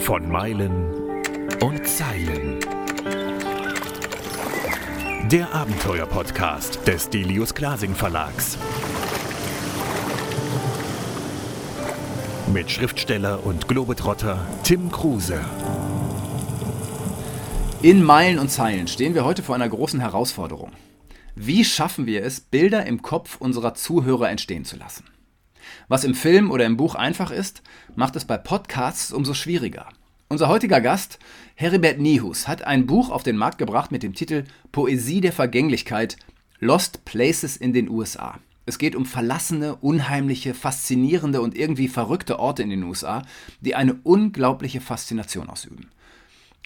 Von Meilen und Zeilen. Der Abenteuer-Podcast des Delius Glasing Verlags. Mit Schriftsteller und Globetrotter Tim Kruse. In Meilen und Zeilen stehen wir heute vor einer großen Herausforderung. Wie schaffen wir es, Bilder im Kopf unserer Zuhörer entstehen zu lassen? Was im Film oder im Buch einfach ist, macht es bei Podcasts umso schwieriger. Unser heutiger Gast, Heribert Nihus, hat ein Buch auf den Markt gebracht mit dem Titel Poesie der Vergänglichkeit Lost Places in den USA. Es geht um verlassene, unheimliche, faszinierende und irgendwie verrückte Orte in den USA, die eine unglaubliche Faszination ausüben.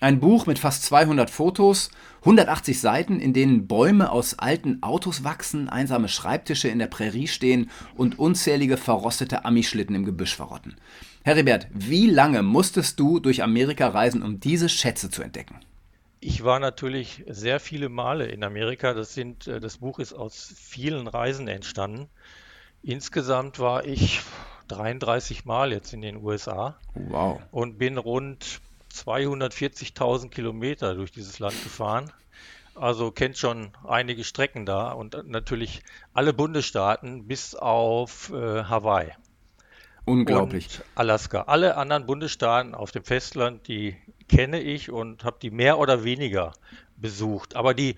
Ein Buch mit fast 200 Fotos, 180 Seiten, in denen Bäume aus alten Autos wachsen, einsame Schreibtische in der Prärie stehen und unzählige verrostete Amischlitten im Gebüsch verrotten. Heribert, wie lange musstest du durch Amerika reisen, um diese Schätze zu entdecken? Ich war natürlich sehr viele Male in Amerika. Das, sind, äh, das Buch ist aus vielen Reisen entstanden. Insgesamt war ich 33 Mal jetzt in den USA. Wow. Und bin rund 240.000 Kilometer durch dieses Land gefahren. Also kennt schon einige Strecken da und natürlich alle Bundesstaaten bis auf äh, Hawaii. Unglaublich. Alaska. Alle anderen Bundesstaaten auf dem Festland, die kenne ich und habe die mehr oder weniger besucht. Aber die,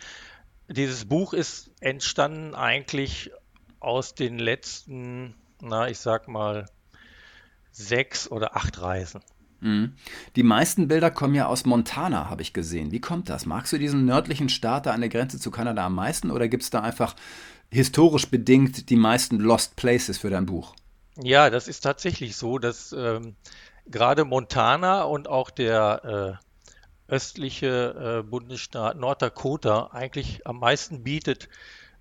dieses Buch ist entstanden eigentlich aus den letzten, na, ich sag mal, sechs oder acht Reisen. Mhm. Die meisten Bilder kommen ja aus Montana, habe ich gesehen. Wie kommt das? Magst du diesen nördlichen Staat da an der Grenze zu Kanada am meisten oder gibt es da einfach historisch bedingt die meisten Lost Places für dein Buch? Ja, das ist tatsächlich so, dass ähm, gerade Montana und auch der äh, östliche äh, Bundesstaat North Dakota eigentlich am meisten bietet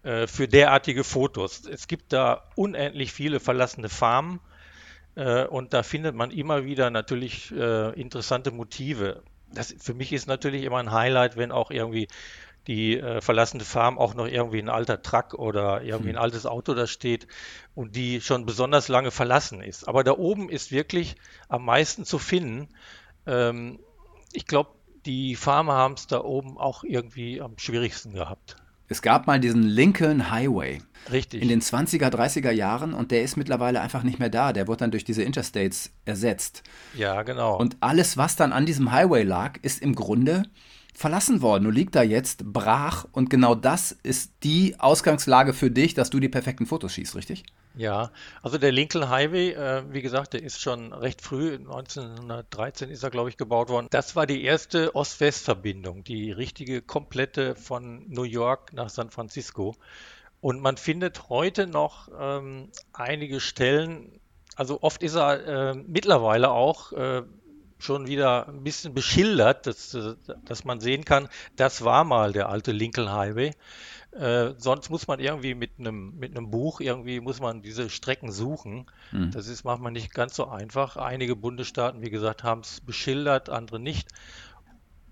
äh, für derartige Fotos. Es gibt da unendlich viele verlassene Farmen und da findet man immer wieder natürlich äh, interessante Motive. Das für mich ist natürlich immer ein Highlight, wenn auch irgendwie die äh, verlassene Farm auch noch irgendwie ein alter Truck oder irgendwie ein hm. altes Auto da steht und die schon besonders lange verlassen ist. Aber da oben ist wirklich am meisten zu finden. Ähm, ich glaube, die Farmer haben es da oben auch irgendwie am schwierigsten gehabt. Es gab mal diesen Lincoln Highway. Richtig. In den 20er, 30er Jahren und der ist mittlerweile einfach nicht mehr da. Der wird dann durch diese Interstates ersetzt. Ja, genau. Und alles, was dann an diesem Highway lag, ist im Grunde verlassen worden. Du liegt da jetzt brach und genau das ist die Ausgangslage für dich, dass du die perfekten Fotos schießt, richtig? Ja, also der Lincoln Highway, äh, wie gesagt, der ist schon recht früh, 1913 ist er, glaube ich, gebaut worden. Das war die erste Ost-West-Verbindung, die richtige komplette von New York nach San Francisco. Und man findet heute noch ähm, einige Stellen, also oft ist er äh, mittlerweile auch äh, schon wieder ein bisschen beschildert, dass, dass man sehen kann, das war mal der alte Lincoln Highway. Äh, sonst muss man irgendwie mit einem mit einem Buch irgendwie muss man diese Strecken suchen. Mhm. Das ist manchmal nicht ganz so einfach. Einige Bundesstaaten, wie gesagt, haben es beschildert, andere nicht.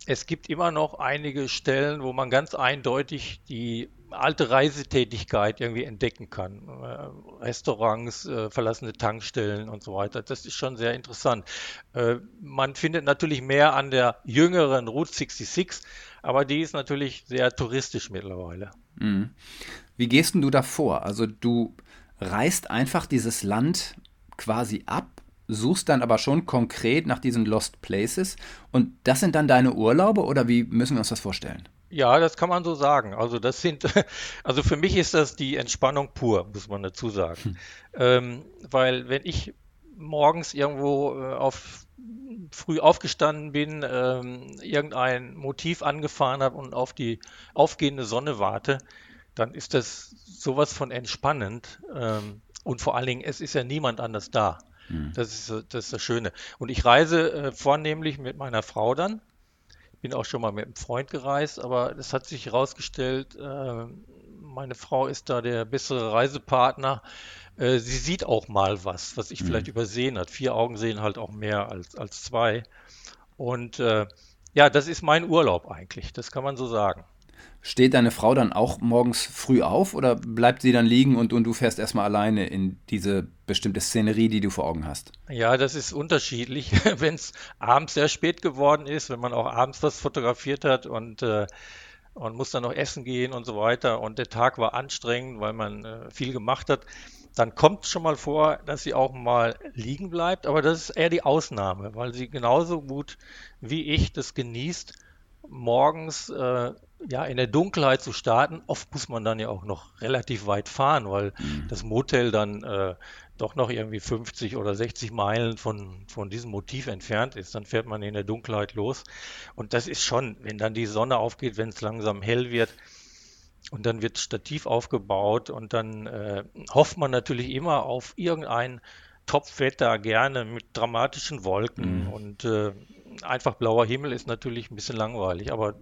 Es gibt immer noch einige Stellen, wo man ganz eindeutig die alte Reisetätigkeit irgendwie entdecken kann. Äh, Restaurants, äh, verlassene Tankstellen und so weiter. Das ist schon sehr interessant. Äh, man findet natürlich mehr an der jüngeren Route 66, aber die ist natürlich sehr touristisch mittlerweile. Mhm. Wie gehst du da vor? Also du reist einfach dieses Land quasi ab suchst dann aber schon konkret nach diesen Lost Places und das sind dann deine Urlaube oder wie müssen wir uns das vorstellen? Ja, das kann man so sagen. Also das sind, also für mich ist das die Entspannung pur, muss man dazu sagen. Hm. Ähm, weil wenn ich morgens irgendwo äh, auf früh aufgestanden bin, ähm, irgendein Motiv angefahren habe und auf die aufgehende Sonne warte, dann ist das sowas von entspannend. Ähm, und vor allen Dingen, es ist ja niemand anders da. Hm. Das, ist, das ist das Schöne. Und ich reise äh, vornehmlich mit meiner Frau dann bin auch schon mal mit einem Freund gereist, aber es hat sich herausgestellt, äh, meine Frau ist da der bessere Reisepartner. Äh, sie sieht auch mal was, was ich mhm. vielleicht übersehen hat. Vier Augen sehen halt auch mehr als, als zwei. Und äh, ja, das ist mein Urlaub eigentlich, das kann man so sagen. Steht deine Frau dann auch morgens früh auf oder bleibt sie dann liegen und, und du fährst erstmal alleine in diese bestimmte Szenerie, die du vor Augen hast? Ja, das ist unterschiedlich. wenn es abends sehr spät geworden ist, wenn man auch abends was fotografiert hat und äh, und muss dann noch essen gehen und so weiter und der Tag war anstrengend, weil man äh, viel gemacht hat, dann kommt es schon mal vor, dass sie auch mal liegen bleibt, aber das ist eher die Ausnahme, weil sie genauso gut wie ich das genießt, morgens äh, ja in der Dunkelheit zu starten. Oft muss man dann ja auch noch relativ weit fahren, weil mhm. das Motel dann äh, doch noch irgendwie 50 oder 60 Meilen von, von diesem Motiv entfernt ist. Dann fährt man in der Dunkelheit los. Und das ist schon, wenn dann die Sonne aufgeht, wenn es langsam hell wird, und dann wird Stativ aufgebaut und dann äh, hofft man natürlich immer auf irgendein Topwetter, gerne mit dramatischen Wolken. Mhm. Und äh, einfach blauer Himmel ist natürlich ein bisschen langweilig, aber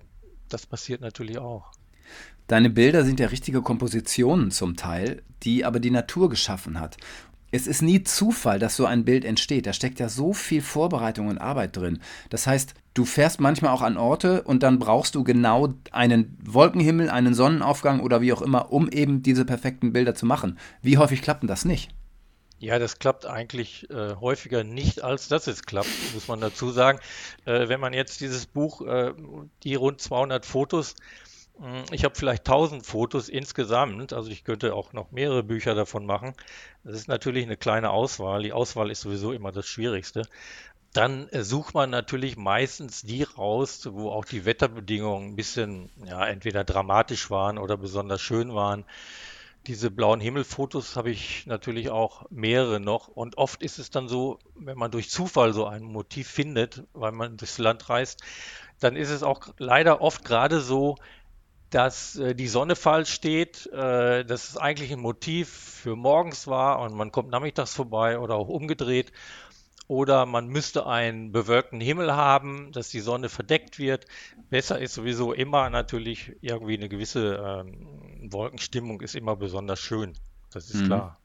das passiert natürlich auch. Deine Bilder sind ja richtige Kompositionen zum Teil, die aber die Natur geschaffen hat. Es ist nie Zufall, dass so ein Bild entsteht. Da steckt ja so viel Vorbereitung und Arbeit drin. Das heißt, du fährst manchmal auch an Orte und dann brauchst du genau einen Wolkenhimmel, einen Sonnenaufgang oder wie auch immer, um eben diese perfekten Bilder zu machen. Wie häufig klappt denn das nicht? Ja, das klappt eigentlich äh, häufiger nicht, als dass es klappt, muss man dazu sagen. Äh, wenn man jetzt dieses Buch, äh, die rund 200 Fotos, hm, ich habe vielleicht 1000 Fotos insgesamt, also ich könnte auch noch mehrere Bücher davon machen. Das ist natürlich eine kleine Auswahl. Die Auswahl ist sowieso immer das Schwierigste. Dann äh, sucht man natürlich meistens die raus, wo auch die Wetterbedingungen ein bisschen, ja, entweder dramatisch waren oder besonders schön waren. Diese blauen Himmelfotos habe ich natürlich auch mehrere noch. Und oft ist es dann so, wenn man durch Zufall so ein Motiv findet, weil man durchs Land reist, dann ist es auch leider oft gerade so, dass äh, die Sonne falsch steht, äh, dass es eigentlich ein Motiv für morgens war und man kommt nachmittags vorbei oder auch umgedreht. Oder man müsste einen bewölkten Himmel haben, dass die Sonne verdeckt wird. Besser ist sowieso immer natürlich irgendwie eine gewisse ähm, Wolkenstimmung ist immer besonders schön. Das ist mhm. klar.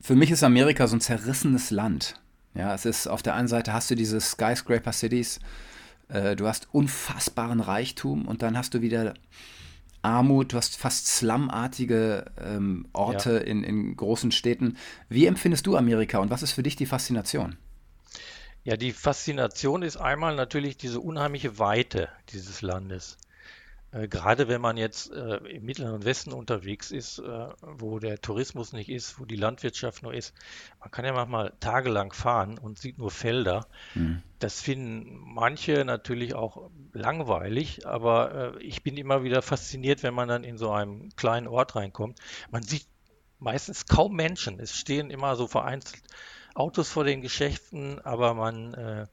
Für mich ist Amerika so ein zerrissenes Land. Ja, es ist auf der einen Seite hast du diese Skyscraper Cities, äh, du hast unfassbaren Reichtum und dann hast du wieder Armut, du hast fast slumartige ähm, Orte ja. in, in großen Städten. Wie empfindest du Amerika und was ist für dich die Faszination? Ja, die Faszination ist einmal natürlich diese unheimliche Weite dieses Landes. Äh, gerade wenn man jetzt äh, im Mittleren Westen unterwegs ist, äh, wo der Tourismus nicht ist, wo die Landwirtschaft nur ist, man kann ja manchmal tagelang fahren und sieht nur Felder. Mhm. Das finden manche natürlich auch langweilig, aber äh, ich bin immer wieder fasziniert, wenn man dann in so einem kleinen Ort reinkommt. Man sieht meistens kaum Menschen. Es stehen immer so vereinzelt Autos vor den Geschäften, aber man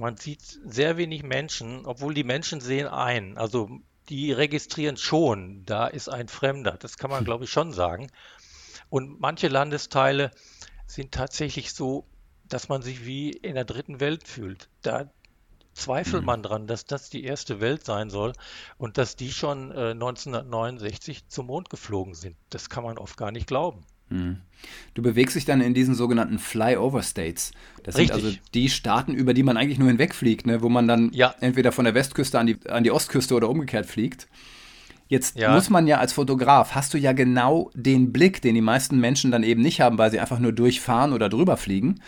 man sieht sehr wenig Menschen, obwohl die Menschen sehen ein. Also die registrieren schon, da ist ein Fremder. Das kann man, hm. glaube ich, schon sagen. Und manche Landesteile sind tatsächlich so, dass man sich wie in der dritten Welt fühlt. Da zweifelt mhm. man dran, dass das die erste Welt sein soll und dass die schon äh, 1969 zum Mond geflogen sind. Das kann man oft gar nicht glauben. Hm. Du bewegst dich dann in diesen sogenannten Flyover States. Das Richtig. sind also die Staaten, über die man eigentlich nur hinwegfliegt, ne? wo man dann ja. entweder von der Westküste an die, an die Ostküste oder umgekehrt fliegt. Jetzt ja. muss man ja als Fotograf, hast du ja genau den Blick, den die meisten Menschen dann eben nicht haben, weil sie einfach nur durchfahren oder drüber fliegen.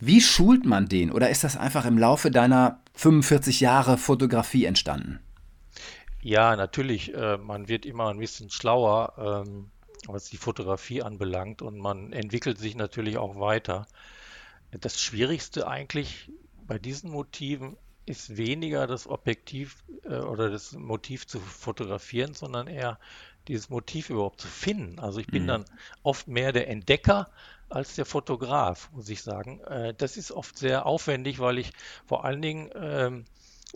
Wie schult man den? Oder ist das einfach im Laufe deiner 45 Jahre Fotografie entstanden? Ja, natürlich. Äh, man wird immer ein bisschen schlauer. Was die Fotografie anbelangt und man entwickelt sich natürlich auch weiter. Das Schwierigste eigentlich bei diesen Motiven ist weniger das Objektiv äh, oder das Motiv zu fotografieren, sondern eher dieses Motiv überhaupt zu finden. Also ich bin mhm. dann oft mehr der Entdecker als der Fotograf, muss ich sagen. Äh, das ist oft sehr aufwendig, weil ich vor allen Dingen ähm,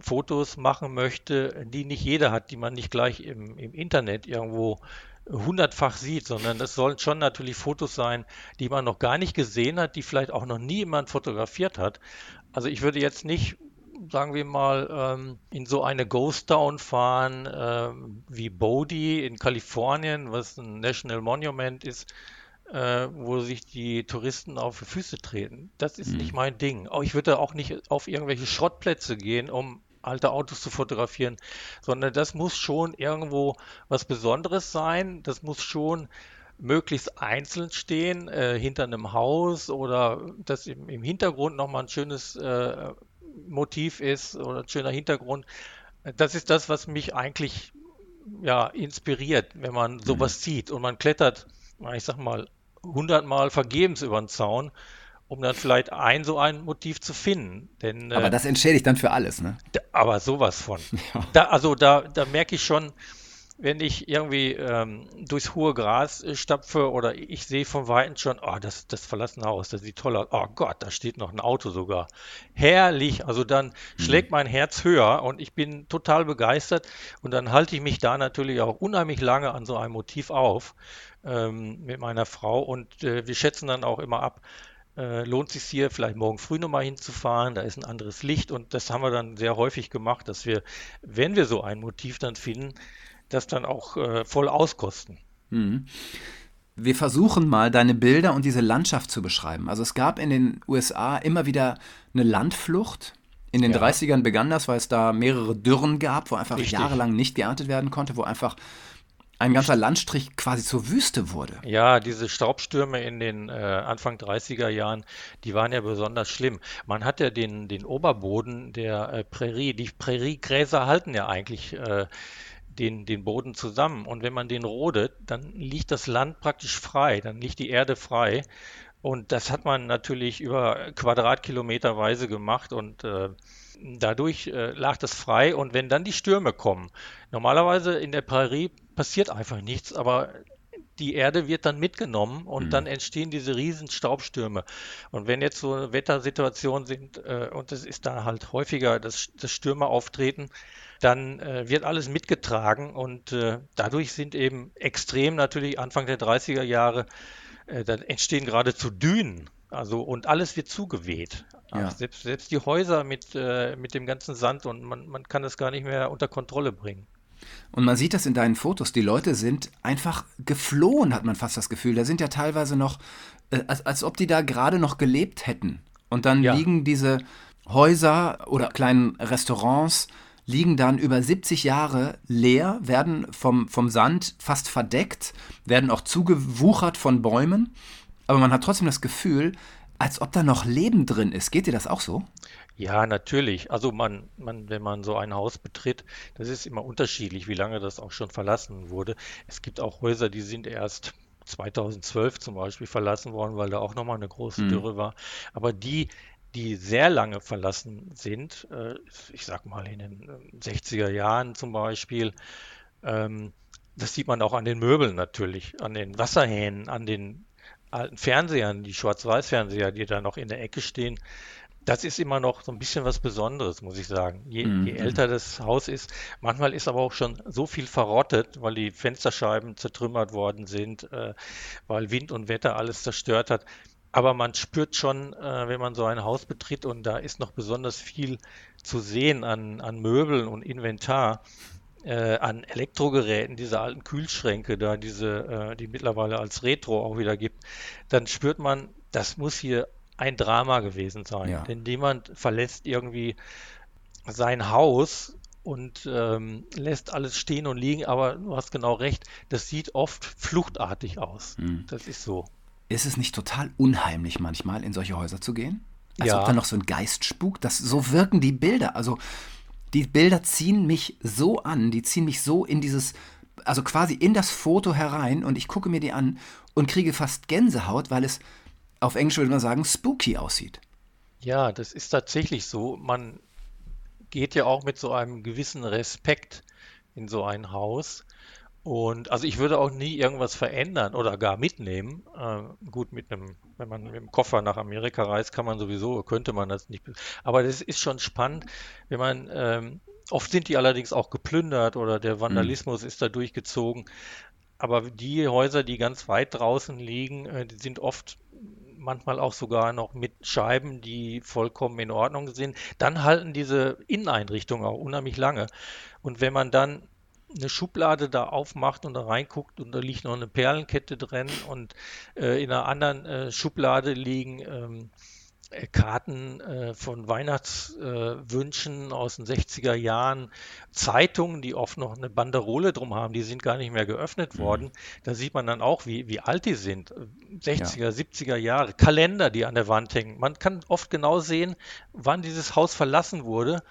Fotos machen möchte, die nicht jeder hat, die man nicht gleich im, im Internet irgendwo hundertfach sieht, sondern es sollen schon natürlich Fotos sein, die man noch gar nicht gesehen hat, die vielleicht auch noch nie jemand fotografiert hat. Also ich würde jetzt nicht sagen wir mal, ähm, in so eine Ghost Town fahren ähm, wie Bodie in Kalifornien, was ein National Monument ist, äh, wo sich die Touristen auf die Füße treten. Das ist mhm. nicht mein Ding. Ich würde auch nicht auf irgendwelche Schrottplätze gehen, um alte Autos zu fotografieren, sondern das muss schon irgendwo was Besonderes sein. Das muss schon möglichst einzeln stehen, äh, hinter einem Haus oder dass im, im Hintergrund nochmal ein schönes äh, Motiv ist oder ein schöner Hintergrund. Das ist das, was mich eigentlich ja, inspiriert, wenn man sowas mhm. sieht und man klettert, ich sag mal, hundertmal vergebens über den Zaun um dann vielleicht ein so ein Motiv zu finden. Denn, aber äh, das entschädigt dann für alles, ne? aber sowas von. Ja. Da, also da, da merke ich schon, wenn ich irgendwie ähm, durchs hohe Gras äh, stapfe oder ich sehe von Weitem schon, oh, das, das verlassene Haus, das sieht toll aus. Oh Gott, da steht noch ein Auto sogar. Herrlich. Also dann mhm. schlägt mein Herz höher und ich bin total begeistert. Und dann halte ich mich da natürlich auch unheimlich lange an so einem Motiv auf ähm, mit meiner Frau. Und äh, wir schätzen dann auch immer ab, äh, lohnt sich hier vielleicht morgen früh nochmal hinzufahren, da ist ein anderes Licht und das haben wir dann sehr häufig gemacht, dass wir, wenn wir so ein Motiv dann finden, das dann auch äh, voll auskosten. Mhm. Wir versuchen mal, deine Bilder und diese Landschaft zu beschreiben. Also es gab in den USA immer wieder eine Landflucht. In den ja. 30ern begann das, weil es da mehrere Dürren gab, wo einfach Richtig. jahrelang nicht geerntet werden konnte, wo einfach ein ganzer Landstrich quasi zur Wüste wurde. Ja, diese Staubstürme in den äh, Anfang 30er Jahren, die waren ja besonders schlimm. Man hat ja den, den Oberboden der äh, Prärie, die Präriegräser halten ja eigentlich äh, den, den Boden zusammen. Und wenn man den rodet, dann liegt das Land praktisch frei, dann liegt die Erde frei. Und das hat man natürlich über Quadratkilometerweise gemacht und äh, dadurch äh, lag das frei. Und wenn dann die Stürme kommen, normalerweise in der Prärie passiert einfach nichts, aber die Erde wird dann mitgenommen und mhm. dann entstehen diese riesen Staubstürme. Und wenn jetzt so Wettersituationen sind äh, und es ist da halt häufiger, dass, dass Stürme auftreten, dann äh, wird alles mitgetragen und äh, dadurch sind eben extrem natürlich Anfang der 30er Jahre, äh, dann entstehen geradezu Dünen. Also und alles wird zugeweht. Ja. Selbst, selbst die Häuser mit, äh, mit dem ganzen Sand und man, man kann das gar nicht mehr unter Kontrolle bringen. Und man sieht das in deinen Fotos. Die Leute sind einfach geflohen, hat man fast das Gefühl. Da sind ja teilweise noch, äh, als, als ob die da gerade noch gelebt hätten. Und dann ja. liegen diese Häuser oder kleinen Restaurants liegen dann über 70 Jahre leer, werden vom, vom Sand fast verdeckt, werden auch zugewuchert von Bäumen. Aber man hat trotzdem das Gefühl, als ob da noch Leben drin ist. Geht dir das auch so? Ja, natürlich. Also man, man, wenn man so ein Haus betritt, das ist immer unterschiedlich, wie lange das auch schon verlassen wurde. Es gibt auch Häuser, die sind erst 2012 zum Beispiel verlassen worden, weil da auch nochmal eine große mhm. Dürre war. Aber die, die sehr lange verlassen sind, äh, ich sag mal in den 60er Jahren zum Beispiel, ähm, das sieht man auch an den Möbeln natürlich, an den Wasserhähnen, an den alten Fernsehern, die Schwarz-Weiß-Fernseher, die da noch in der Ecke stehen. Das ist immer noch so ein bisschen was Besonderes, muss ich sagen. Je, mhm. je, älter das Haus ist, manchmal ist aber auch schon so viel verrottet, weil die Fensterscheiben zertrümmert worden sind, äh, weil Wind und Wetter alles zerstört hat. Aber man spürt schon, äh, wenn man so ein Haus betritt und da ist noch besonders viel zu sehen an, an Möbeln und Inventar, äh, an Elektrogeräten, diese alten Kühlschränke da, diese, äh, die mittlerweile als Retro auch wieder gibt, dann spürt man, das muss hier ein Drama gewesen sein. Ja. Denn jemand verlässt irgendwie sein Haus und ähm, lässt alles stehen und liegen, aber du hast genau recht, das sieht oft fluchtartig aus. Mhm. Das ist so. Ist es nicht total unheimlich manchmal, in solche Häuser zu gehen? Als ja. ob da noch so ein Geist spukt. Das, so wirken die Bilder. Also die Bilder ziehen mich so an, die ziehen mich so in dieses, also quasi in das Foto herein und ich gucke mir die an und kriege fast Gänsehaut, weil es auf Englisch würde man sagen spooky aussieht. Ja, das ist tatsächlich so. Man geht ja auch mit so einem gewissen Respekt in so ein Haus und also ich würde auch nie irgendwas verändern oder gar mitnehmen. Äh, gut, mit einem, wenn man mit dem Koffer nach Amerika reist, kann man sowieso, könnte man das nicht. Aber das ist schon spannend, wenn man, ähm, oft sind die allerdings auch geplündert oder der Vandalismus mhm. ist da durchgezogen. Aber die Häuser, die ganz weit draußen liegen, äh, die sind oft manchmal auch sogar noch mit Scheiben, die vollkommen in Ordnung sind. Dann halten diese Inneneinrichtungen auch unheimlich lange. Und wenn man dann eine Schublade da aufmacht und da reinguckt und da liegt noch eine Perlenkette drin und äh, in einer anderen äh, Schublade liegen ähm, äh, Karten äh, von Weihnachtswünschen äh, aus den 60er Jahren, Zeitungen, die oft noch eine Banderole drum haben, die sind gar nicht mehr geöffnet mhm. worden. Da sieht man dann auch, wie, wie alt die sind. 60er, ja. 70er Jahre, Kalender, die an der Wand hängen. Man kann oft genau sehen, wann dieses Haus verlassen wurde,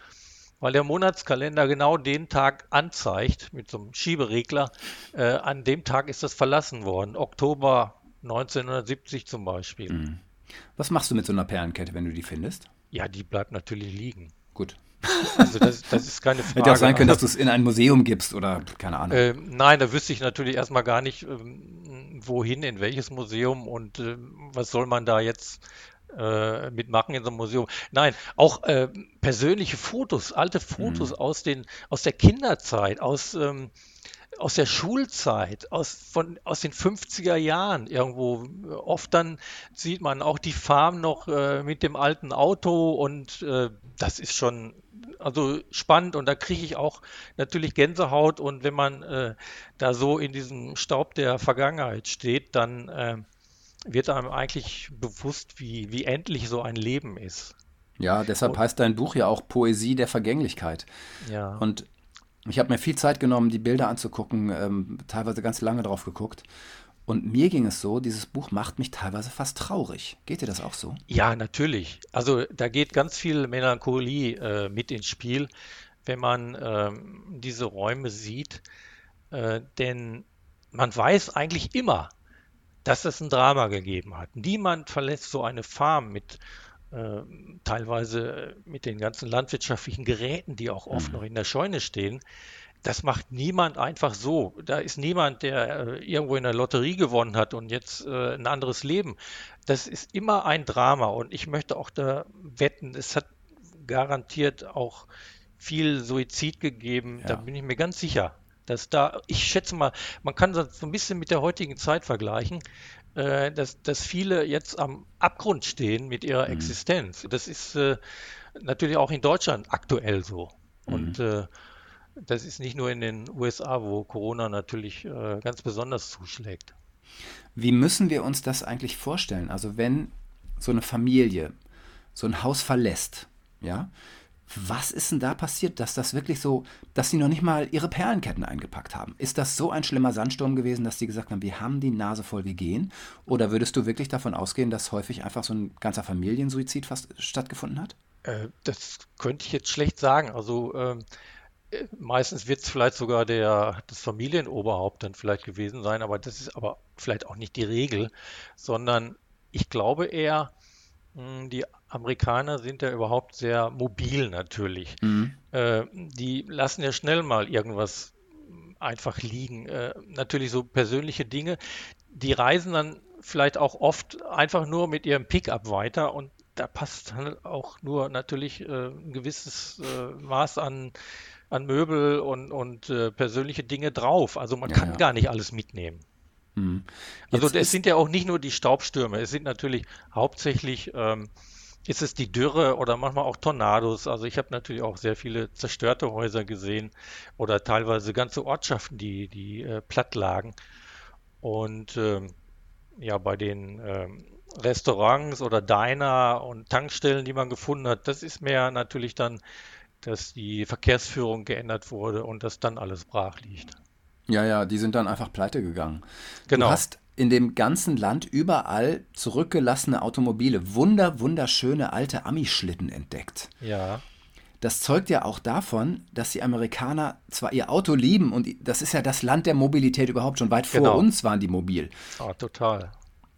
weil der Monatskalender genau den Tag anzeigt, mit so einem Schieberegler. Äh, an dem Tag ist das verlassen worden. Oktober 1970 zum Beispiel. Mhm. Was machst du mit so einer Perlenkette, wenn du die findest? Ja, die bleibt natürlich liegen. Gut. Also das, das ist keine Frage. Hätte auch sein können, dass du es in ein Museum gibst oder keine Ahnung. Äh, nein, da wüsste ich natürlich erstmal gar nicht, ähm, wohin, in welches Museum und äh, was soll man da jetzt äh, mitmachen in so einem Museum. Nein, auch äh, persönliche Fotos, alte Fotos mhm. aus, den, aus der Kinderzeit, aus ähm, aus der Schulzeit, aus, von, aus den 50er Jahren irgendwo. Oft dann sieht man auch die Farm noch äh, mit dem alten Auto und äh, das ist schon also spannend und da kriege ich auch natürlich Gänsehaut und wenn man äh, da so in diesem Staub der Vergangenheit steht, dann wird einem eigentlich bewusst, wie, wie endlich so ein Leben ist. Ja, deshalb und, heißt dein Buch ja auch Poesie der Vergänglichkeit. Ja. Und ich habe mir viel Zeit genommen, die Bilder anzugucken, ähm, teilweise ganz lange drauf geguckt. Und mir ging es so, dieses Buch macht mich teilweise fast traurig. Geht dir das auch so? Ja, natürlich. Also da geht ganz viel Melancholie äh, mit ins Spiel, wenn man ähm, diese Räume sieht. Äh, denn man weiß eigentlich immer, dass es ein Drama gegeben hat. Niemand verlässt so eine Farm mit äh, teilweise mit den ganzen landwirtschaftlichen Geräten, die auch oft mhm. noch in der Scheune stehen. Das macht niemand einfach so. Da ist niemand, der äh, irgendwo in der Lotterie gewonnen hat und jetzt äh, ein anderes Leben. Das ist immer ein Drama und ich möchte auch da wetten, es hat garantiert auch viel Suizid gegeben. Ja. Da bin ich mir ganz sicher. Dass da, ich schätze mal, man kann das so ein bisschen mit der heutigen Zeit vergleichen. Äh, dass, dass viele jetzt am Abgrund stehen mit ihrer mhm. Existenz. Das ist äh, natürlich auch in Deutschland aktuell so. Mhm. Und äh, das ist nicht nur in den USA, wo Corona natürlich äh, ganz besonders zuschlägt. Wie müssen wir uns das eigentlich vorstellen? Also wenn so eine Familie so ein Haus verlässt, ja, was ist denn da passiert, dass das wirklich so, dass sie noch nicht mal ihre Perlenketten eingepackt haben? Ist das so ein schlimmer Sandsturm gewesen, dass sie gesagt haben, wir haben die Nase voll, wir gehen? Oder würdest du wirklich davon ausgehen, dass häufig einfach so ein ganzer Familiensuizid fast stattgefunden hat? Äh, das könnte ich jetzt schlecht sagen. Also ähm, äh, meistens wird es vielleicht sogar der, das Familienoberhaupt dann vielleicht gewesen sein, aber das ist aber vielleicht auch nicht die Regel, sondern ich glaube eher, die Amerikaner sind ja überhaupt sehr mobil natürlich. Mhm. Äh, die lassen ja schnell mal irgendwas einfach liegen. Äh, natürlich so persönliche Dinge. Die reisen dann vielleicht auch oft einfach nur mit ihrem Pickup weiter und da passt dann auch nur natürlich äh, ein gewisses äh, Maß an, an Möbel und, und äh, persönliche Dinge drauf. Also man ja, kann ja. gar nicht alles mitnehmen. Mhm. Also es sind ja auch nicht nur die Staubstürme, es sind natürlich hauptsächlich ähm, ist es die Dürre oder manchmal auch Tornados. Also ich habe natürlich auch sehr viele zerstörte Häuser gesehen oder teilweise ganze Ortschaften, die, die äh, platt lagen. Und ähm, ja, bei den ähm, Restaurants oder Diner und Tankstellen, die man gefunden hat, das ist mehr natürlich dann, dass die Verkehrsführung geändert wurde und dass dann alles brach liegt. Ja, ja, die sind dann einfach pleite gegangen. Genau. Du hast in dem ganzen Land überall zurückgelassene Automobile, wunder, wunderschöne alte Ami-Schlitten entdeckt. Ja. Das zeugt ja auch davon, dass die Amerikaner zwar ihr Auto lieben und das ist ja das Land der Mobilität überhaupt schon weit genau. vor uns waren die mobil. Ah, total.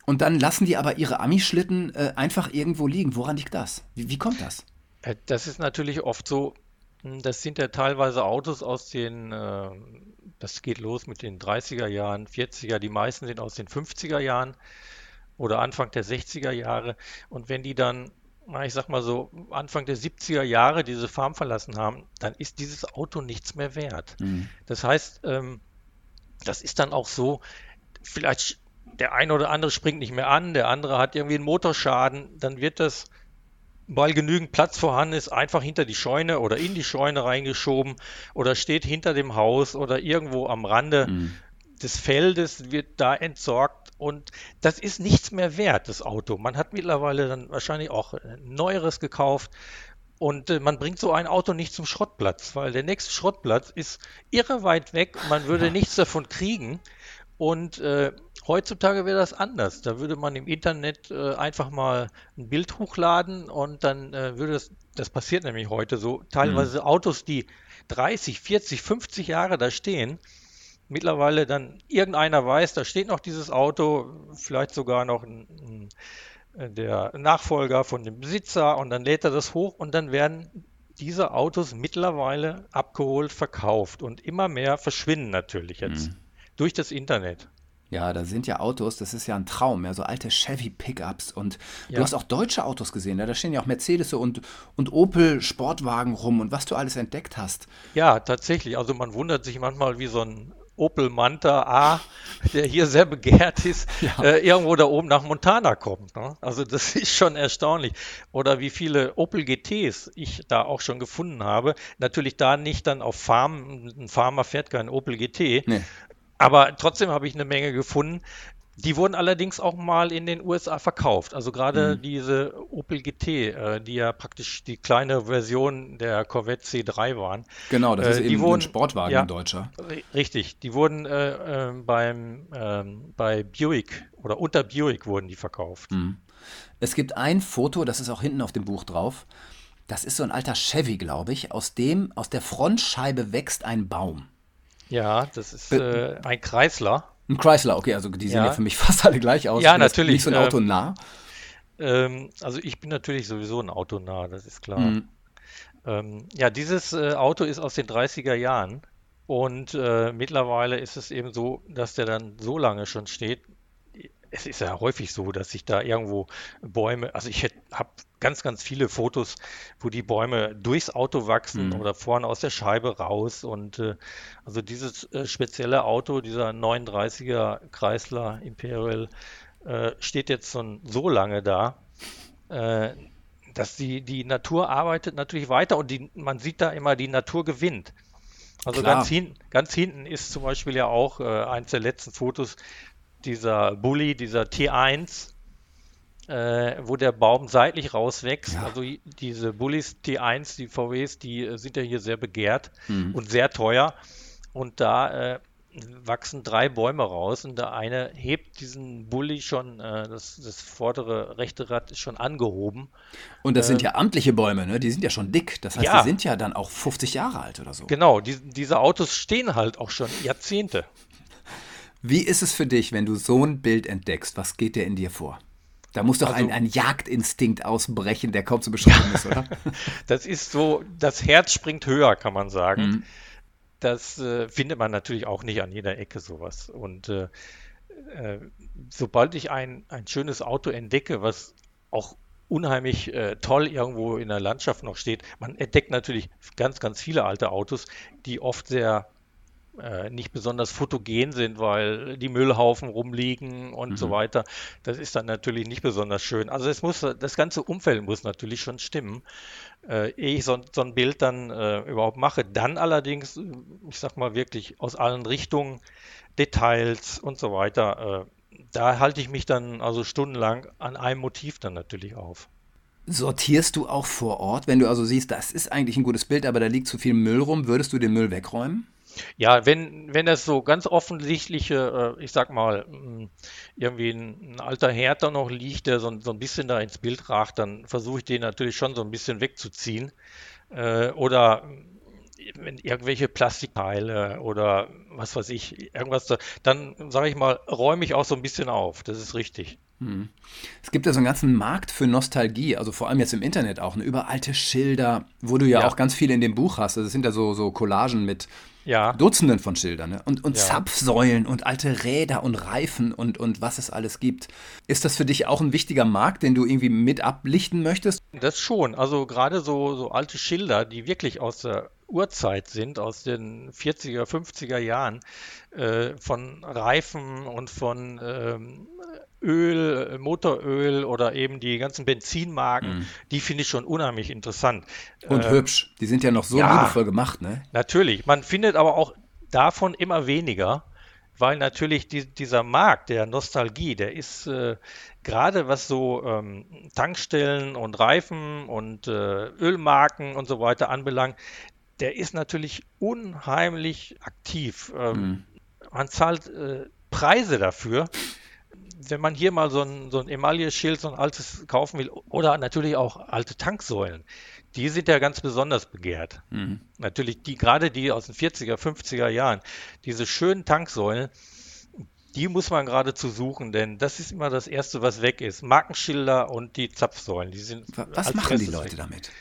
Und dann lassen die aber ihre Ami-Schlitten äh, einfach irgendwo liegen. Woran liegt das? Wie, wie kommt das? Äh, das ist natürlich oft so, das sind ja teilweise Autos aus den äh, das geht los mit den 30er Jahren, 40er, die meisten sind aus den 50er Jahren oder Anfang der 60er Jahre. Und wenn die dann, ich sag mal so, Anfang der 70er Jahre diese Farm verlassen haben, dann ist dieses Auto nichts mehr wert. Mhm. Das heißt, ähm, das ist dann auch so, vielleicht der eine oder andere springt nicht mehr an, der andere hat irgendwie einen Motorschaden, dann wird das weil genügend Platz vorhanden ist, einfach hinter die Scheune oder in die Scheune reingeschoben oder steht hinter dem Haus oder irgendwo am Rande. Mhm. des Feldes wird da entsorgt und das ist nichts mehr wert, das Auto. Man hat mittlerweile dann wahrscheinlich auch neueres gekauft und äh, man bringt so ein Auto nicht zum Schrottplatz, weil der nächste Schrottplatz ist irre weit weg man würde nichts davon kriegen. Und äh, heutzutage wäre das anders. Da würde man im Internet äh, einfach mal ein Bild hochladen und dann äh, würde das, das passiert nämlich heute so, teilweise mhm. Autos, die 30, 40, 50 Jahre da stehen, mittlerweile dann irgendeiner weiß, da steht noch dieses Auto, vielleicht sogar noch ein, ein, der Nachfolger von dem Besitzer und dann lädt er das hoch und dann werden diese Autos mittlerweile abgeholt, verkauft und immer mehr verschwinden natürlich jetzt. Mhm durch das Internet. Ja, da sind ja Autos, das ist ja ein Traum, ja, so alte Chevy-Pickups. Und ja. du hast auch deutsche Autos gesehen, ja, da stehen ja auch Mercedes und, und Opel Sportwagen rum und was du alles entdeckt hast. Ja, tatsächlich. Also man wundert sich manchmal, wie so ein Opel Manta A, der hier sehr begehrt ist, ja. äh, irgendwo da oben nach Montana kommt. Ne? Also das ist schon erstaunlich. Oder wie viele Opel GTs ich da auch schon gefunden habe. Natürlich da nicht dann auf Farm, ein Farmer fährt kein Opel GT, nee. Aber trotzdem habe ich eine Menge gefunden. Die wurden allerdings auch mal in den USA verkauft. Also gerade mhm. diese Opel GT, äh, die ja praktisch die kleine Version der Corvette C3 waren. Genau, das äh, ist eben wurden, ein Sportwagen ja, deutscher. Richtig, die wurden äh, äh beim, ähm, bei Buick oder unter Buick wurden die verkauft. Mhm. Es gibt ein Foto, das ist auch hinten auf dem Buch drauf. Das ist so ein alter Chevy, glaube ich. Aus dem, aus der Frontscheibe wächst ein Baum. Ja, das ist äh, ein Chrysler. Ein Chrysler, okay, also die sehen ja, ja für mich fast alle gleich aus. Ja, natürlich. Nicht so ein Auto ähm, nah. Ähm, also ich bin natürlich sowieso ein Auto nah, das ist klar. Mhm. Ähm, ja, dieses äh, Auto ist aus den 30er Jahren und äh, mittlerweile ist es eben so, dass der dann so lange schon steht, es ist ja häufig so, dass sich da irgendwo Bäume, also ich habe ganz, ganz viele Fotos, wo die Bäume durchs Auto wachsen mhm. oder vorne aus der Scheibe raus. Und äh, also dieses äh, spezielle Auto, dieser 39er Chrysler Imperial, äh, steht jetzt schon so lange da, äh, dass die, die Natur arbeitet natürlich weiter und die, man sieht da immer, die Natur gewinnt. Also ganz, hin, ganz, hinten ist zum Beispiel ja auch äh, eins der letzten Fotos dieser Bully, dieser T1, äh, wo der Baum seitlich rauswächst. Ja. Also diese Bullies T1, die VWs, die äh, sind ja hier sehr begehrt mhm. und sehr teuer. Und da äh, wachsen drei Bäume raus und der eine hebt diesen Bulli schon, äh, das, das, vordere rechte Rad ist schon angehoben. Und das sind ähm, ja amtliche Bäume, ne? die sind ja schon dick. Das heißt, ja. die sind ja dann auch 50 Jahre alt oder so. Genau, die, diese Autos stehen halt auch schon Jahrzehnte. Wie ist es für dich, wenn du so ein Bild entdeckst? Was geht dir in dir vor? Da muss doch also, ein, ein Jagdinstinkt ausbrechen, der kaum zu beschreiben ist, oder? das ist so, das Herz springt höher, kann man sagen. Mhm. Das äh, findet man natürlich auch nicht an jeder Ecke sowas. Und äh, äh, sobald ich ein, ein schönes Auto entdecke, was auch unheimlich äh, toll irgendwo in der Landschaft noch steht. Man entdeckt natürlich ganz, ganz viele alte Autos, die oft sehr äh, nicht besonders fotogen sind, weil die Müllhaufen rumliegen und mhm. so weiter. Das ist dann natürlich nicht besonders schön. Also es muss, das ganze Umfeld muss natürlich schon stimmen, äh, ehe ich so, so, ein Bild dann äh, überhaupt mache. Dann allerdings, ich sag mal wirklich aus allen Richtungen, Details und so weiter. Äh, da halte ich mich dann also stundenlang an einem Motiv dann natürlich auf. Sortierst du auch vor Ort, wenn du also siehst, das ist eigentlich ein gutes Bild, aber da liegt zu viel Müll rum, würdest du den Müll wegräumen? Ja, wenn, wenn das so ganz offensichtliche, äh, ich sag mal, mm, irgendwie ein, ein alter Herd da noch liegt, der so, so ein bisschen da ins Bild ragt, dann versuche ich den natürlich schon so ein bisschen wegzuziehen. Äh, oder wenn irgendwelche Plastikteile oder was weiß ich, irgendwas, da, dann sage ich mal, räume ich auch so ein bisschen auf. Das ist richtig. Hm. Es gibt ja so einen ganzen Markt für Nostalgie, also vor allem jetzt im Internet auch, ne, über alte Schilder, wo du ja, ja, auch ganz viel in dem Buch hast. Also es sind ja so, so Collagen mit ja. Dutzenden von Schildern ne? und, und ja. Zapfsäulen und alte Räder und Reifen und, und was es alles gibt. Ist das für dich auch ein wichtiger Markt, den du irgendwie mit ablichten möchtest? Das schon. Also gerade so, so alte Schilder, die wirklich aus der Urzeit sind, aus den 40er, 50er Jahren, äh, von Reifen und von ähm, Öl, Motoröl oder eben die ganzen Benzinmarken, mm. die finde ich schon unheimlich interessant. Und äh, hübsch. Die sind ja noch so ja, liebevoll gemacht, ne? Natürlich. Man findet aber auch davon immer weniger weil natürlich die, dieser Markt der Nostalgie, der ist äh, gerade was so ähm, Tankstellen und Reifen und äh, Ölmarken und so weiter anbelangt, der ist natürlich unheimlich aktiv. Ähm, mhm. Man zahlt äh, Preise dafür. Wenn man hier mal so ein, so ein Emaille-Schild, so ein altes kaufen will, oder natürlich auch alte Tanksäulen, die sind ja ganz besonders begehrt. Mhm. Natürlich die, gerade die aus den 40er, 50er Jahren, diese schönen Tanksäulen, die muss man geradezu suchen, denn das ist immer das Erste, was weg ist. Markenschilder und die Zapfsäulen. Die sind was machen die Leute weg. damit?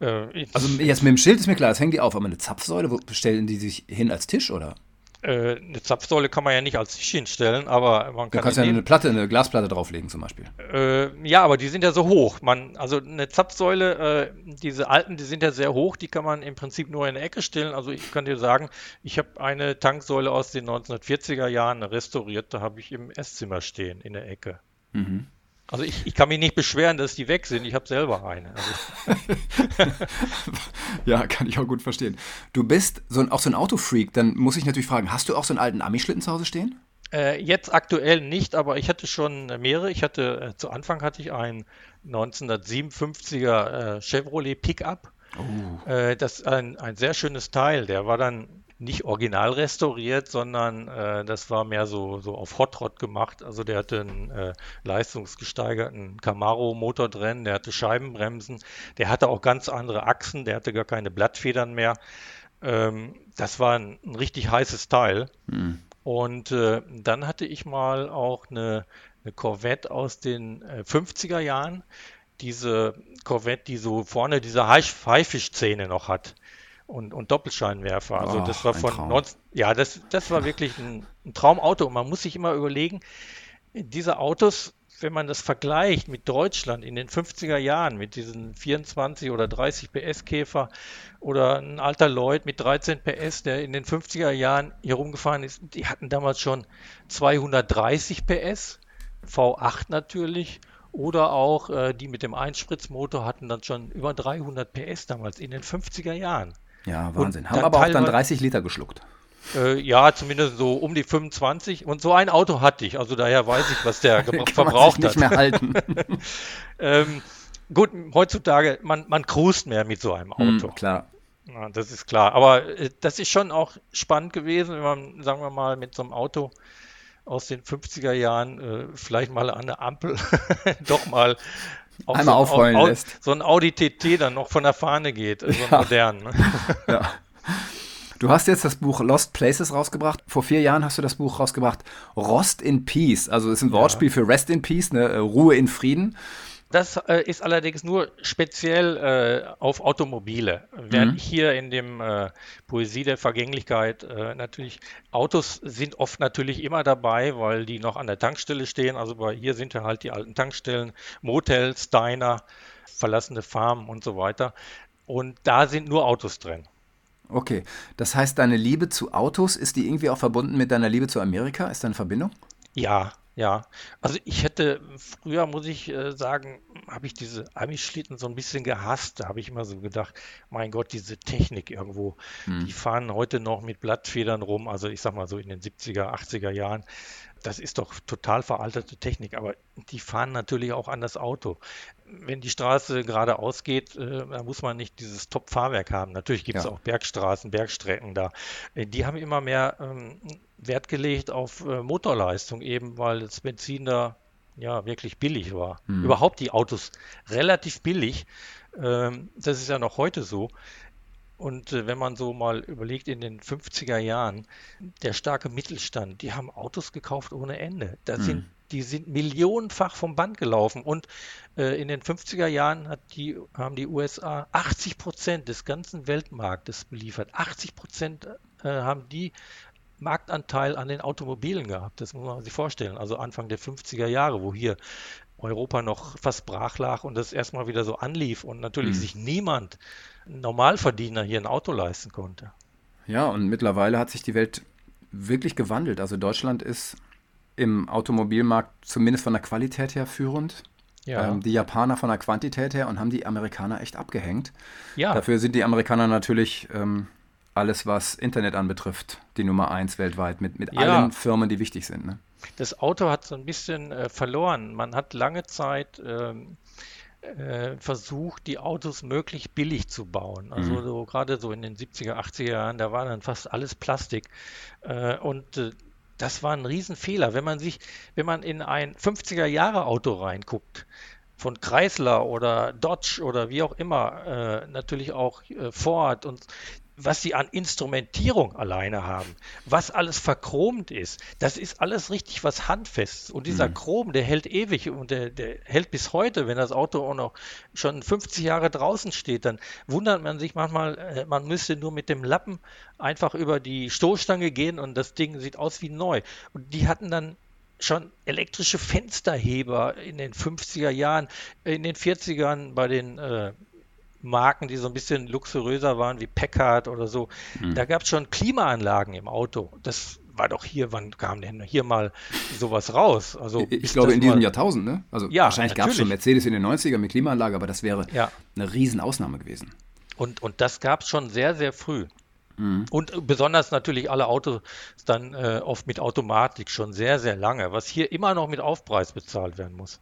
Äh, also jetzt mit dem Schild ist mir klar, das hängen die auf, aber eine Zapfsäule, wo stellen die sich hin als Tisch oder? Äh, eine Zapfsäule kann man ja nicht als Tisch hinstellen, aber man kann. Du kannst ja eine Platte, eine Glasplatte drauflegen zum Beispiel. Äh, ja, aber die sind ja so hoch. Man, also eine Zapfsäule, äh, diese alten, die sind ja sehr hoch, die kann man im Prinzip nur in der Ecke stellen. Also ich kann dir sagen, ich habe eine Tanksäule aus den 1940er Jahren restauriert, da habe ich im Esszimmer stehen in der Ecke. Mhm. Also ich, ich, kann mich nicht beschweren, dass die weg sind. Ich habe selber eine. Also. ja, kann ich auch gut verstehen. Du bist so ein, auch so ein Autofreak. Dann muss ich natürlich fragen, hast du auch so einen alten Ami-Schlitten zu Hause stehen? Äh, jetzt aktuell nicht, aber ich hatte schon mehrere. Ich hatte, äh, zu Anfang hatte ich einen 1957er äh, Chevrolet Pickup. Oh. Äh, das ist ein, ein sehr schönes Teil. Der war dann nicht original restauriert, sondern äh, das war mehr so, so auf Hot Rod gemacht. Also der hatte einen äh, leistungsgesteigerten Camaro-Motor drin, der hatte Scheibenbremsen, der hatte auch ganz andere Achsen, der hatte gar keine Blattfedern mehr. Ähm, das war ein, ein, richtig heißes Teil. Mhm. Und äh, dann hatte ich mal auch eine, eine Corvette aus den 50er äh, Jahren. Diese Corvette, die so vorne diese Haifischzähne noch hat und, und Doppelscheinwerfer. Also das war von 19, ja, das, das war wirklich ein, ein, Traumauto. Und man muss sich immer überlegen, diese Autos, wenn man das vergleicht mit Deutschland in den 50er Jahren, mit diesen 24 oder 30 PS Käfer oder ein alter Lloyd mit 13 PS, der in den 50er Jahren hier rumgefahren ist, die hatten damals schon 230 PS, V8 natürlich. Oder auch äh, die mit dem Einspritzmotor hatten dann schon über 300 PS damals in den 50er Jahren. Ja, Wahnsinn. Haben aber auch dann 30 Liter geschluckt. Äh, ja, zumindest so um die 25. Und so ein Auto hatte ich. Also daher weiß ich, was der verbraucht hat. nicht mehr halten. ähm, gut, heutzutage, man, man cruist mehr mit so einem hm, Auto. Mm, klar. Ja, das ist klar. Aber äh, das ist schon auch spannend gewesen, wenn man, sagen wir mal, mit so einem Auto aus den 50er Jahren äh, vielleicht mal an der Ampel doch mal Einmal so aufrollen Audi, lässt. So ein Audi TT dann noch von der Fahne geht, so ja. modern. Ne? Ja. Du hast jetzt das Buch Lost Places rausgebracht. Vor vier Jahren hast du das Buch rausgebracht Rost in Peace. Also es ist ein Wortspiel ja. für Rest in Peace, ne? Ruhe in Frieden. Das äh, ist allerdings nur speziell äh, auf Automobile. Während mhm. hier in dem äh, Poesie der Vergänglichkeit äh, natürlich Autos sind oft natürlich immer dabei, weil die noch an der Tankstelle stehen. Also bei hier sind ja halt die alten Tankstellen, Motels, Diner, verlassene Farmen und so weiter. Und da sind nur Autos drin. Okay, das heißt, deine Liebe zu Autos, ist die irgendwie auch verbunden mit deiner Liebe zu Amerika? Ist da eine Verbindung? Ja, ja, also ich hätte früher, muss ich äh, sagen, habe ich diese Ami-Schlitten so ein bisschen gehasst. Da habe ich immer so gedacht, mein Gott, diese Technik irgendwo, hm. die fahren heute noch mit Blattfedern rum. Also ich sag mal so in den 70er, 80er Jahren. Das ist doch total veraltete Technik, aber die fahren natürlich auch an das Auto. Wenn die Straße geradeaus geht, äh, da muss man nicht dieses Top-Fahrwerk haben. Natürlich gibt es ja. auch Bergstraßen, Bergstrecken da. Äh, die haben immer mehr ähm, Wert gelegt auf äh, Motorleistung, eben weil das Benzin da ja wirklich billig war. Mhm. Überhaupt die Autos relativ billig. Ähm, das ist ja noch heute so. Und äh, wenn man so mal überlegt, in den 50er Jahren, der starke Mittelstand, die haben Autos gekauft ohne Ende. Da mhm. sind, die sind millionenfach vom Band gelaufen. Und äh, in den 50er Jahren hat die, haben die USA 80 Prozent des ganzen Weltmarktes beliefert. 80 Prozent äh, haben die Marktanteil an den Automobilen gehabt. Das muss man sich vorstellen. Also Anfang der 50er Jahre, wo hier Europa noch fast brach lag und das erstmal wieder so anlief und natürlich mhm. sich niemand, Normalverdiener, hier ein Auto leisten konnte. Ja, und mittlerweile hat sich die Welt wirklich gewandelt. Also Deutschland ist im Automobilmarkt zumindest von der Qualität her führend. Ja. Ähm, die Japaner von der Quantität her und haben die Amerikaner echt abgehängt. Ja. Dafür sind die Amerikaner natürlich ähm, alles, was Internet anbetrifft, die Nummer eins weltweit, mit, mit Ja. allen Firmen, die wichtig sind. Ne? Das Auto hat so ein bisschen äh, verloren. Man hat lange Zeit ähm, äh, versucht, die Autos möglichst billig zu bauen. Also Mhm. so, gerade so in den 70er, 80er Jahren, da war dann fast alles Plastik. Äh, und äh, das war ein Riesenfehler. Wenn man sich, wenn man in ein 50er Jahre Auto reinguckt, von Chrysler oder Dodge oder wie auch immer, äh, natürlich auch äh, Ford und was sie an Instrumentierung alleine haben, was alles verchromt ist, das ist alles richtig was handfest. Und dieser Chrom, der hält ewig und der, der hält bis heute, wenn das Auto auch noch schon 50 Jahre draußen steht, dann wundert man sich manchmal, äh, man müsste nur mit dem Lappen einfach über die Stoßstange gehen und das Ding sieht aus wie neu. Und die hatten dann schon elektrische Fensterheber in den 50er Jahren, in den 40ern bei den äh, Marken, die so ein bisschen luxuriöser waren, wie Packard oder so. Da gab es schon Klimaanlagen im Auto. Das war doch hier, wann kam denn hier mal sowas raus? Also Ich glaube, in diesem mal- Jahrtausend, ne? Also Ja, wahrscheinlich gab es schon. Mercedes in den 90ern mit Klimaanlage, aber das wäre Ja. eine Riesenausnahme gewesen. Und, und das gab es schon sehr, sehr früh. Mhm. Und besonders natürlich alle Autos dann äh, oft mit Automatik schon sehr, sehr lange, was hier immer noch mit Aufpreis bezahlt werden muss.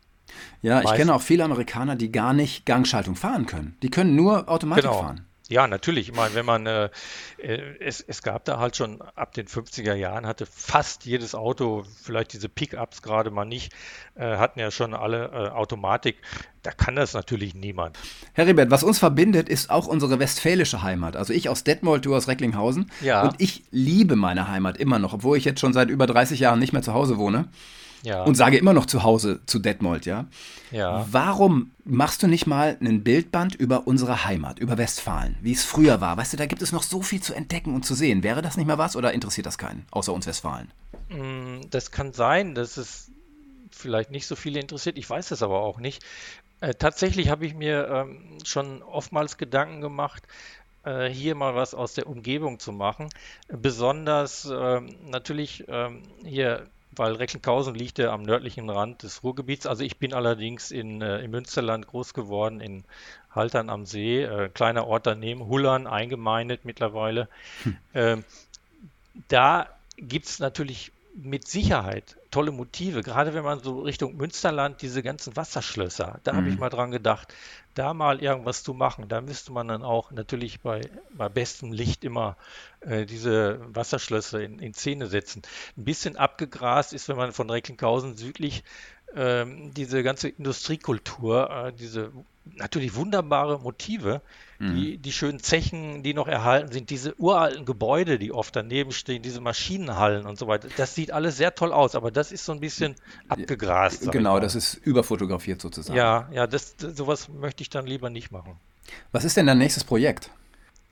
Ja, ich Meist- kenne auch viele Amerikaner, die gar nicht Gangschaltung fahren können. Die können nur Automatik Genau. fahren. Ja, natürlich. Ich meine, wenn man, äh, äh, es, es gab da halt schon ab den 50er Jahren, hatte fast jedes Auto, vielleicht diese Pickups gerade mal nicht, äh, hatten ja schon alle äh, Automatik. Da kann das natürlich niemand. Heribert, was uns verbindet, ist auch unsere westfälische Heimat. Also ich aus Detmold, du aus Recklinghausen. Ja. Und ich liebe meine Heimat immer noch, obwohl ich jetzt schon seit über 30 Jahren nicht mehr zu Hause wohne. Ja, Und sage immer noch zu Hause zu Detmold, ja. ja. Warum machst du nicht mal ein Bildband über unsere Heimat, über Westfalen, wie es früher war? Weißt du, da gibt es noch so viel zu entdecken und zu sehen. Wäre das nicht mal was oder interessiert das keinen, außer uns Westfalen? Mm, Das kann sein, dass es vielleicht nicht so viele interessiert. Ich weiß es aber auch nicht. Äh, tatsächlich habe ich mir ähm, schon oftmals Gedanken gemacht, äh, hier mal was aus der Umgebung zu machen. Besonders ähm, natürlich ähm, hier, weil Recklinghausen liegt ja am nördlichen Rand des Ruhrgebiets. Also ich bin allerdings in, äh, im Münsterland groß geworden, in Haltern am See, äh, kleiner Ort daneben, Hullern eingemeindet mittlerweile. Ähm, da gibt es natürlich mit Sicherheit tolle Motive, gerade wenn man so Richtung Münsterland diese ganzen Wasserschlösser, da habe ich mal dran gedacht, da mal irgendwas zu machen. Da müsste man dann auch natürlich bei, bei bestem Licht immer äh, diese Wasserschlösser in, in Szene setzen. Ein bisschen abgegrast ist, wenn man von Recklinghausen südlich diese ganze Industriekultur, äh, diese natürlich wunderbare Motive, die, die schönen Zechen, die noch erhalten sind, diese uralten Gebäude, die oft daneben stehen, diese Maschinenhallen und so weiter. Das sieht alles sehr toll aus, aber das ist so ein bisschen abgegrast. Genau, das ist überfotografiert sozusagen. Ja, ja, das, sowas möchte ich dann lieber nicht machen. Was ist denn dein nächstes Projekt?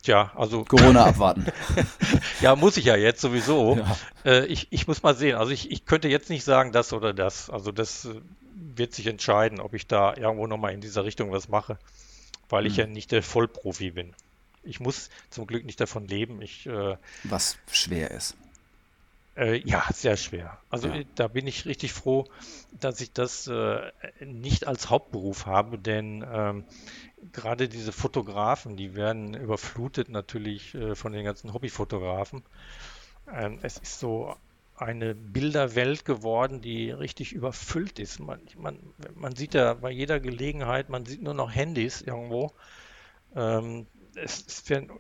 Tja, also Corona abwarten. Ja, muss ich ja jetzt sowieso. Ja. Äh, ich, ich muss mal sehen. Also ich, ich könnte jetzt nicht sagen, das oder das. Also das äh, wird sich entscheiden, ob ich da irgendwo nochmal in dieser Richtung was mache, weil ich ja nicht der Vollprofi bin. Ich muss zum Glück nicht davon leben. Ich, äh, Was schwer ist. Äh, ja, sehr schwer. Also Ja. äh, da bin ich richtig froh, dass ich das äh, nicht als Hauptberuf habe, denn ähm, gerade diese Fotografen, die werden überflutet natürlich äh, von den ganzen Hobbyfotografen. Ähm, es ist so eine Bilderwelt geworden, die richtig überfüllt ist. Man, man, man sieht ja bei jeder Gelegenheit, man sieht nur noch Handys irgendwo. Ähm, es, es werden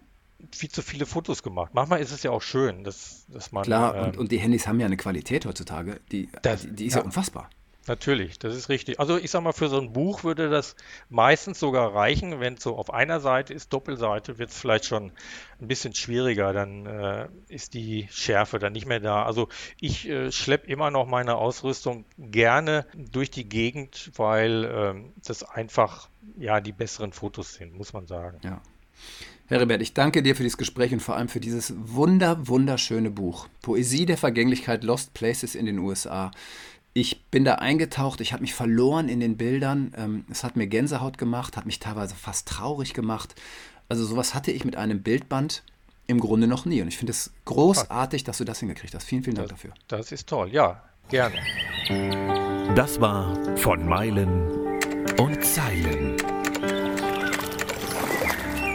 viel zu viele Fotos gemacht. Manchmal ist es ja auch schön, dass, dass man. Klar, ähm, und, und die Handys haben ja eine Qualität heutzutage, die, Das- die, die ist ja. ja. unfassbar. Natürlich, das ist richtig. Also ich sag mal, für so ein Buch würde das meistens sogar reichen, wenn es so auf einer Seite ist, Doppelseite, wird es vielleicht schon ein bisschen schwieriger, dann äh, ist die Schärfe dann nicht mehr da. Also ich äh, schleppe immer noch meine Ausrüstung gerne durch die Gegend, weil ähm, das einfach ja die besseren Fotos sind, muss man sagen. Ja. Heribert, ich danke dir für dieses Gespräch und vor allem für dieses wunder, wunderschöne Buch. Poesie der Vergänglichkeit, Lost Places in den USA. Ich bin da eingetaucht, ich habe mich verloren in den Bildern. Ähm, Es hat mir Gänsehaut gemacht, hat mich teilweise fast traurig gemacht. Also sowas hatte ich mit einem Bildband im Grunde noch nie. Und ich finde es großartig, dass du das hingekriegt hast. Vielen, vielen Dank dafür. Das ist toll, ja, gerne. Das war von Meilen und Zeilen.